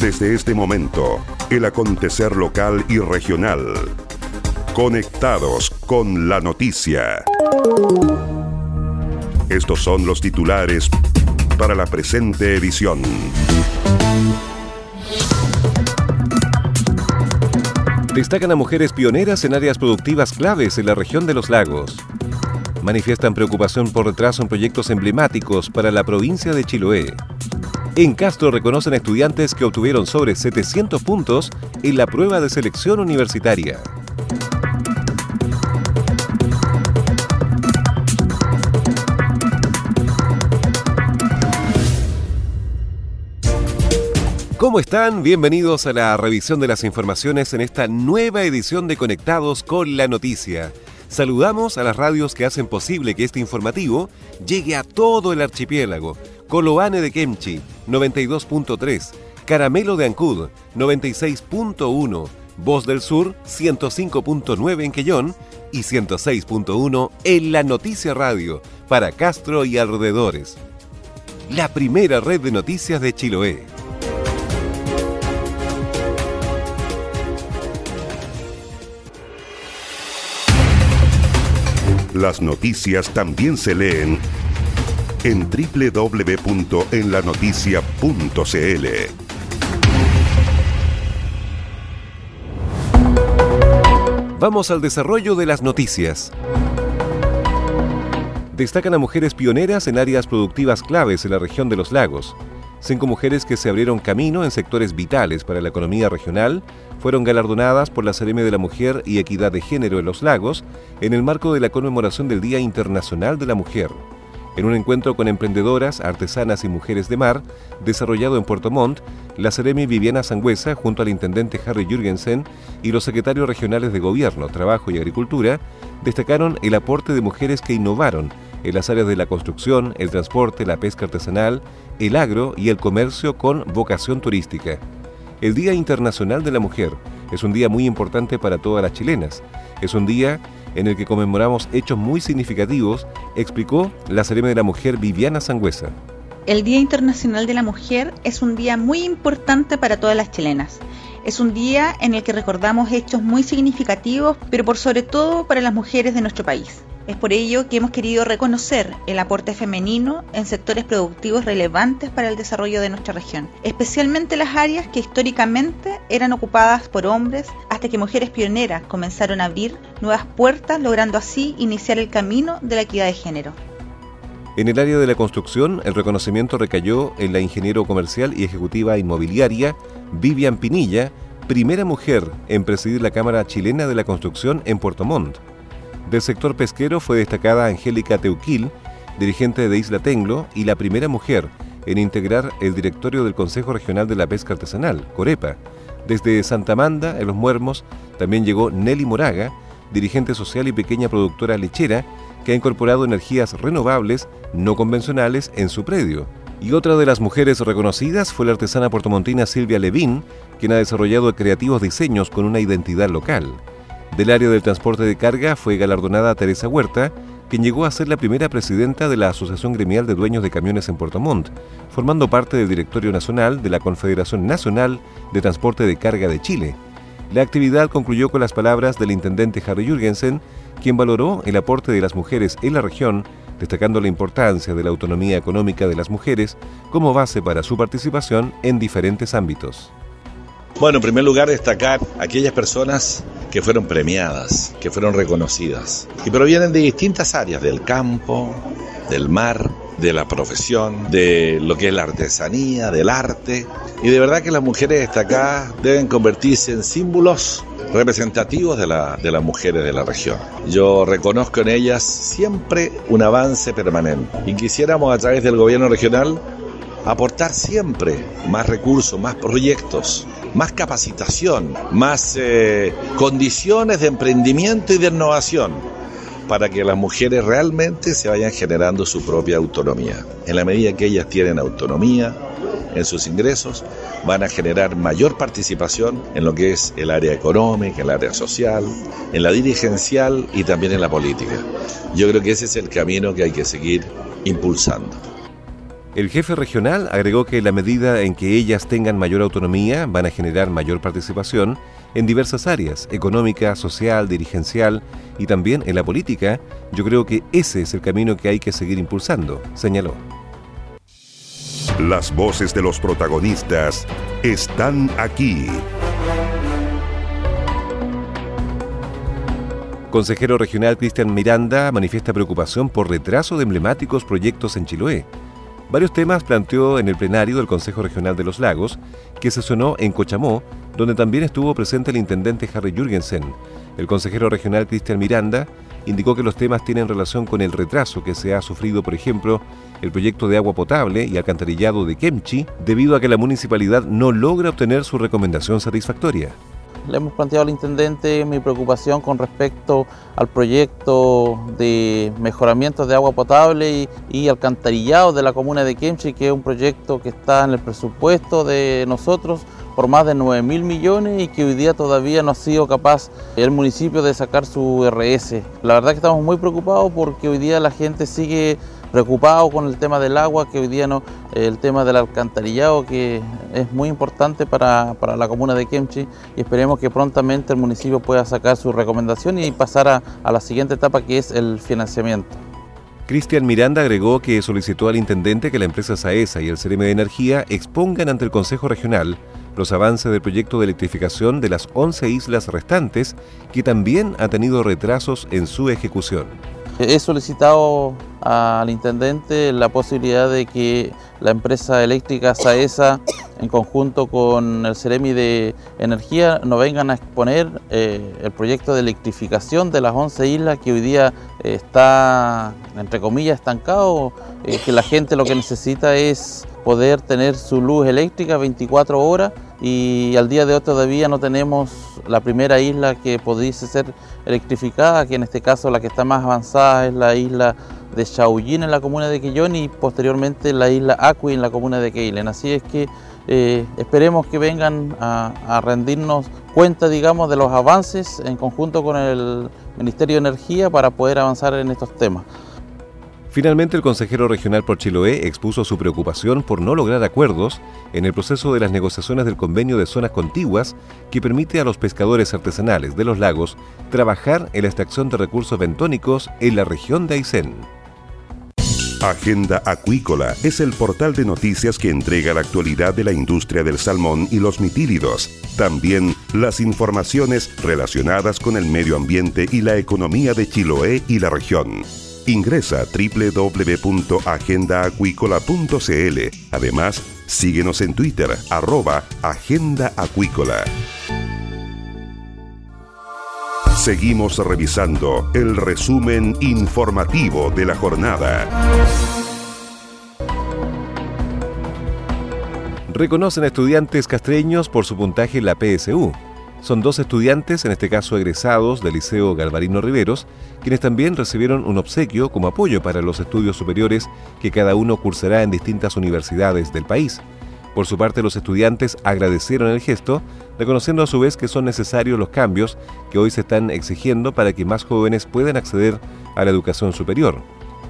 Desde este momento, el acontecer local y regional. Conectados con la noticia. Estos son los titulares para la presente edición. Destacan a mujeres pioneras en áreas productivas claves en la región de los lagos. Manifiestan preocupación por retraso en proyectos emblemáticos para la provincia de Chiloé. En Castro reconocen estudiantes que obtuvieron sobre 700 puntos en la prueba de selección universitaria. ¿Cómo están? Bienvenidos a la revisión de las informaciones en esta nueva edición de Conectados con la Noticia. Saludamos a las radios que hacen posible que este informativo llegue a todo el archipiélago. Coloane de Kemchi, 92.3, Caramelo de Ancud, 96.1, Voz del Sur, 105.9 en Quellón y 106.1 en La Noticia Radio, para Castro y alrededores. La primera red de noticias de Chiloé. Las noticias también se leen en www.enlanoticia.cl. Vamos al desarrollo de las noticias. Destacan a mujeres pioneras en áreas productivas claves en la región de los lagos. Cinco mujeres que se abrieron camino en sectores vitales para la economía regional fueron galardonadas por la Seremi de la Mujer y Equidad de Género en los Lagos en el marco de la conmemoración del Día Internacional de la Mujer. En un encuentro con emprendedoras, artesanas y mujeres de mar, desarrollado en Puerto Montt, la Seremi Viviana Sangüesa, junto al intendente Harry Jürgensen y los secretarios regionales de Gobierno, Trabajo y Agricultura, destacaron el aporte de mujeres que innovaron en las áreas de la construcción, el transporte, la pesca artesanal, el agro y el comercio con vocación turística. El Día Internacional de la Mujer es un día muy importante para todas las chilenas. Es un día en el que conmemoramos hechos muy significativos, explicó la Serena de la Mujer Viviana Sangüesa. El Día Internacional de la Mujer es un día muy importante para todas las chilenas. Es un día en el que recordamos hechos muy significativos, pero por sobre todo para las mujeres de nuestro país. Es por ello que hemos querido reconocer el aporte femenino en sectores productivos relevantes para el desarrollo de nuestra región, especialmente las áreas que históricamente eran ocupadas por hombres hasta que mujeres pioneras comenzaron a abrir nuevas puertas, logrando así iniciar el camino de la equidad de género. En el área de la construcción, el reconocimiento recayó en la ingeniero comercial y ejecutiva inmobiliaria Vivian Pinilla, primera mujer en presidir la Cámara Chilena de la Construcción en Puerto Montt. Del sector pesquero fue destacada Angélica Teuquil, dirigente de Isla Tenglo y la primera mujer en integrar el directorio del Consejo Regional de la Pesca Artesanal, Corepa. Desde Santa Amanda, en Los Muermos, también llegó Nelly Moraga, dirigente social y pequeña productora lechera, que ha incorporado energías renovables no convencionales en su predio. Y otra de las mujeres reconocidas fue la artesana portomontina Silvia Levín, quien ha desarrollado creativos diseños con una identidad local. Del área del transporte de carga fue galardonada Teresa Huerta, quien llegó a ser la primera presidenta de la Asociación Gremial de Dueños de Camiones en Puerto Montt, formando parte del Directorio Nacional de la Confederación Nacional de Transporte de Carga de Chile. La actividad concluyó con las palabras del intendente Harry Jürgensen, quien valoró el aporte de las mujeres en la región, destacando la importancia de la autonomía económica de las mujeres como base para su participación en diferentes ámbitos. Bueno, en primer lugar destacar aquellas personas que fueron premiadas, que fueron reconocidas y provienen de distintas áreas, del campo, del mar, de la profesión, de lo que es la artesanía, del arte. Y de verdad que las mujeres destacadas deben convertirse en símbolos representativos de, la, de las mujeres de la región. Yo reconozco en ellas siempre un avance permanente y quisiéramos a través del gobierno regional aportar siempre más recursos, más proyectos, más capacitación, más eh, condiciones de emprendimiento y de innovación para que las mujeres realmente se vayan generando su propia autonomía. En la medida que ellas tienen autonomía en sus ingresos, van a generar mayor participación en lo que es el área económica, el área social, en la dirigencial y también en la política. Yo creo que ese es el camino que hay que seguir impulsando. El jefe regional agregó que la medida en que ellas tengan mayor autonomía van a generar mayor participación en diversas áreas, económica, social, dirigencial y también en la política. Yo creo que ese es el camino que hay que seguir impulsando, señaló. Las voces de los protagonistas están aquí. Consejero regional Cristian Miranda manifiesta preocupación por retraso de emblemáticos proyectos en Chiloé. Varios temas planteó en el plenario del Consejo Regional de los Lagos, que sesionó en Cochamó, donde también estuvo presente el intendente Harry Jürgensen. El consejero regional Cristian Miranda indicó que los temas tienen relación con el retraso que se ha sufrido, por ejemplo, el proyecto de agua potable y alcantarillado de Kemchi, debido a que la municipalidad no logra obtener su recomendación satisfactoria. Le hemos planteado al intendente mi preocupación con respecto al proyecto de mejoramiento de agua potable y, alcantarillado de la comuna de Kemchi, que es un proyecto que está en el presupuesto de nosotros por más de 9 mil millones y que hoy día todavía no ha sido capaz el municipio de sacar su RS. La verdad que estamos muy preocupados porque hoy día la gente sigue preocupado con el tema del agua, que hoy día no, el tema del alcantarillado, que es muy importante para, la comuna de Kemchi y esperemos que prontamente el municipio pueda sacar su recomendación y pasar a, a la siguiente etapa que es el financiamiento. Cristian Miranda agregó que solicitó al intendente que la empresa SAESA y el CRM de Energía expongan ante el Consejo Regional los avances del proyecto de electrificación de las 11 islas restantes, que también ha tenido retrasos en su ejecución. He solicitado al intendente la posibilidad de que la empresa eléctrica SAESA en conjunto con el Ceremi de Energía nos vengan a exponer eh, el proyecto de electrificación de las 11 islas que hoy día está, entre comillas, estancado, eh, que la gente lo que necesita es poder tener su luz eléctrica 24 horas y al día de hoy todavía no tenemos la primera isla que pudiese ser electrificada, que en este caso la que está más avanzada es la isla de Chaullín en la comuna de Quillón y posteriormente la isla Acui en la comuna de Keilen. Así es que eh, esperemos que vengan a, a, rendirnos cuenta, digamos, de los avances en conjunto con el Ministerio de Energía para poder avanzar en estos temas. Finalmente, el consejero regional por Chiloé expuso su preocupación por no lograr acuerdos en el proceso de las negociaciones del convenio de zonas contiguas que permite a los pescadores artesanales de los lagos trabajar en la extracción de recursos bentónicos en la región de Aysén. Agenda Acuícola es el portal de noticias que entrega la actualidad de la industria del salmón y los mitílidos. También las informaciones relacionadas con el medio ambiente y la economía de Chiloé y la región. Ingresa a www.agendaacuícola.cl. Además, síguenos en Twitter, arroba Agenda Acuícola. Seguimos revisando el resumen informativo de la jornada. Reconocen estudiantes castreños por su puntaje en la PSU. Son dos estudiantes, en este caso egresados del Liceo Galvarino Riveros, quienes también recibieron un obsequio como apoyo para los estudios superiores que cada uno cursará en distintas universidades del país. Por su parte, los estudiantes agradecieron el gesto, reconociendo a su vez que son necesarios los cambios que hoy se están exigiendo para que más jóvenes puedan acceder a la educación superior.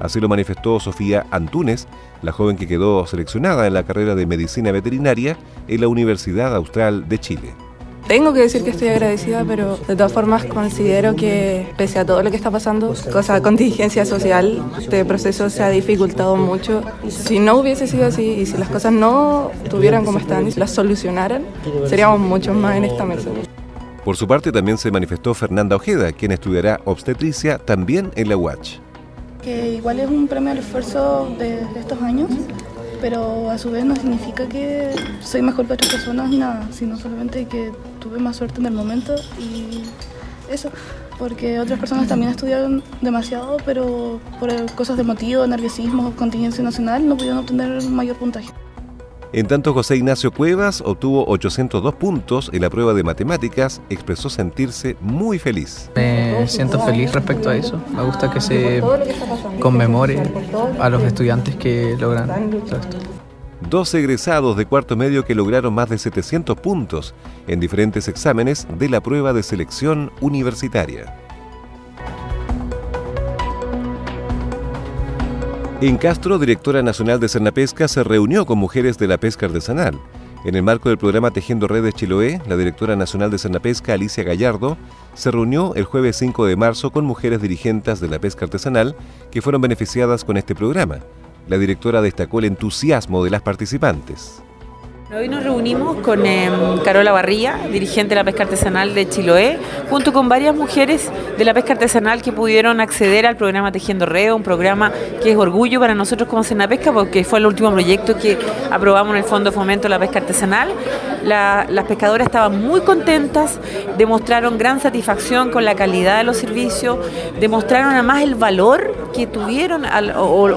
Así lo manifestó Sofía Antunes, la joven que quedó seleccionada en la carrera de medicina veterinaria en la Universidad Austral de Chile. Tengo que decir que estoy agradecida, pero de todas formas considero que pese a todo lo que está pasando, cosa de contingencia social, este proceso se ha dificultado mucho. Si no hubiese sido así y si las cosas no estuvieran como están y las solucionaran, seríamos muchos más en esta mesa. Por su parte también se manifestó Fernanda Ojeda, quien estudiará obstetricia también en la UACH. Que igual es un premio al esfuerzo de estos años pero a su vez no significa que soy mejor que otras personas ni nada, sino solamente que tuve más suerte en el momento y eso, porque otras personas también estudiaron demasiado, pero por cosas de motivo, nerviosismo, contingencia nacional, no pudieron obtener mayor puntaje. En tanto, José Ignacio Cuevas obtuvo 802 puntos en la prueba de matemáticas, expresó sentirse muy feliz. Me siento feliz respecto a eso. Me gusta que se conmemore a los estudiantes que logran todo esto. Dos egresados de cuarto medio que lograron más de 700 puntos en diferentes exámenes de la prueba de selección universitaria. En Castro, directora nacional de Cernapesca se reunió con mujeres de la pesca artesanal. En el marco del programa Tejiendo Redes Chiloé, la directora nacional de Cernapesca, Alicia Gallardo, se reunió el jueves 5 de marzo con mujeres dirigentes de la pesca artesanal que fueron beneficiadas con este programa. La directora destacó el entusiasmo de las participantes. Hoy nos reunimos con em, Carola Barría, dirigente de la pesca artesanal de Chiloé, junto con varias mujeres de la pesca artesanal que pudieron acceder al programa Tejiendo Reo, un programa que es orgullo para nosotros como Pesca porque fue el último proyecto que aprobamos en el Fondo Fomento de la Pesca Artesanal. Las pescadoras estaban muy contentas, demostraron gran satisfacción con la calidad de los servicios, demostraron además el valor que tuvieron o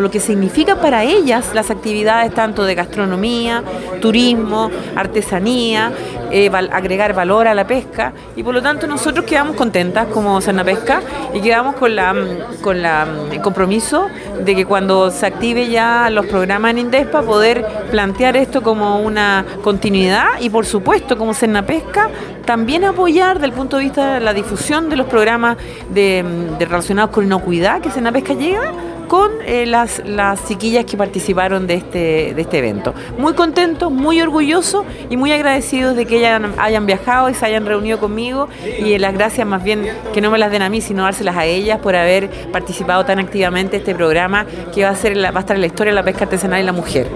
lo que significa para ellas las actividades tanto de gastronomía, turismo, artesanía, eh, agregar valor a la pesca. Y por lo tanto nosotros quedamos contentas como Pesca y quedamos con la con la, el compromiso de que cuando se active ya los programas en Indespa poder plantear esto como una continuidad y por supuesto como Pesca también apoyar desde el punto de vista de la difusión de los programas de, relacionados con inocuidad que Pesca llega con eh, las, las chiquillas que participaron de este, de este evento. Muy contentos, muy orgullosos y muy agradecidos de que ellas hayan viajado y se hayan reunido conmigo y las gracias más bien que no me las den a mí, sino dárselas a ellas por haber participado tan activamente en este programa que va a, ser va a estar en la historia de la pesca artesanal y la mujer.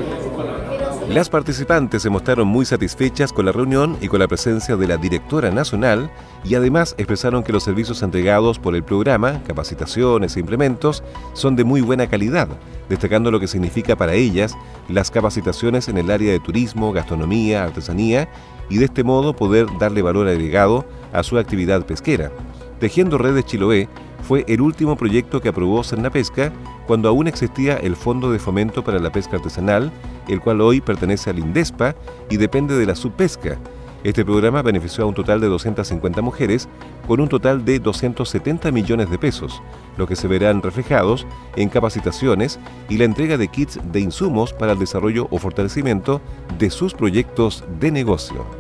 Las participantes se mostraron muy satisfechas con la reunión y con la presencia de la directora nacional y además expresaron que los servicios entregados por el programa, capacitaciones e implementos, son de muy buena calidad, destacando lo que significa para ellas las capacitaciones en el área de turismo, gastronomía, artesanía y de este modo poder darle valor agregado a su actividad pesquera. Tejiendo Redes Chiloé fue el último proyecto que aprobó Pesca cuando aún existía el Fondo de Fomento para la Pesca Artesanal, el cual hoy pertenece al INDESPA y depende de la subpesca. Este programa benefició a un total de 250 mujeres con un total de 270 millones de pesos, lo que se verán reflejados en capacitaciones y la entrega de kits de insumos para el desarrollo o fortalecimiento de sus proyectos de negocio.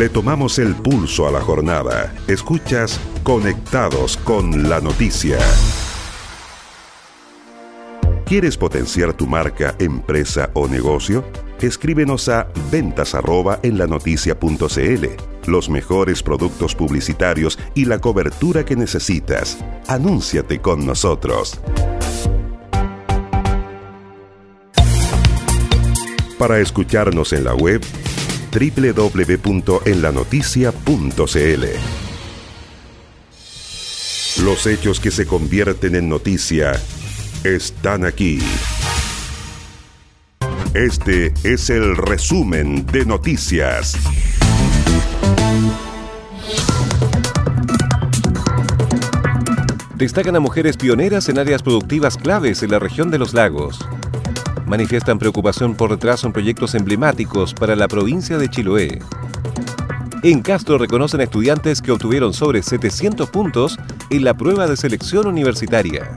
Le tomamos el pulso a la jornada. Escuchas Conectados con la Noticia. ¿Quieres potenciar tu marca, empresa o negocio? Escríbenos a ventas en la Los mejores productos publicitarios y la cobertura que necesitas. Anúnciate con nosotros. Para escucharnos en la web, www.enlanoticia.cl. Los hechos que se convierten en noticia están aquí. Este es el resumen de noticias. Destacan a mujeres pioneras en áreas productivas claves en la región de los lagos manifiestan preocupación por retraso en proyectos emblemáticos para la provincia de Chiloé. En Castro reconocen a estudiantes que obtuvieron sobre 700 puntos en la prueba de selección universitaria.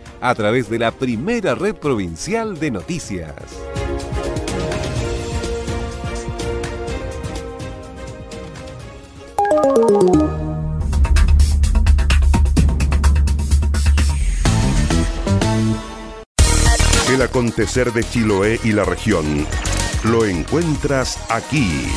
a través de la primera red provincial de noticias. El acontecer de Chiloé y la región lo encuentras aquí.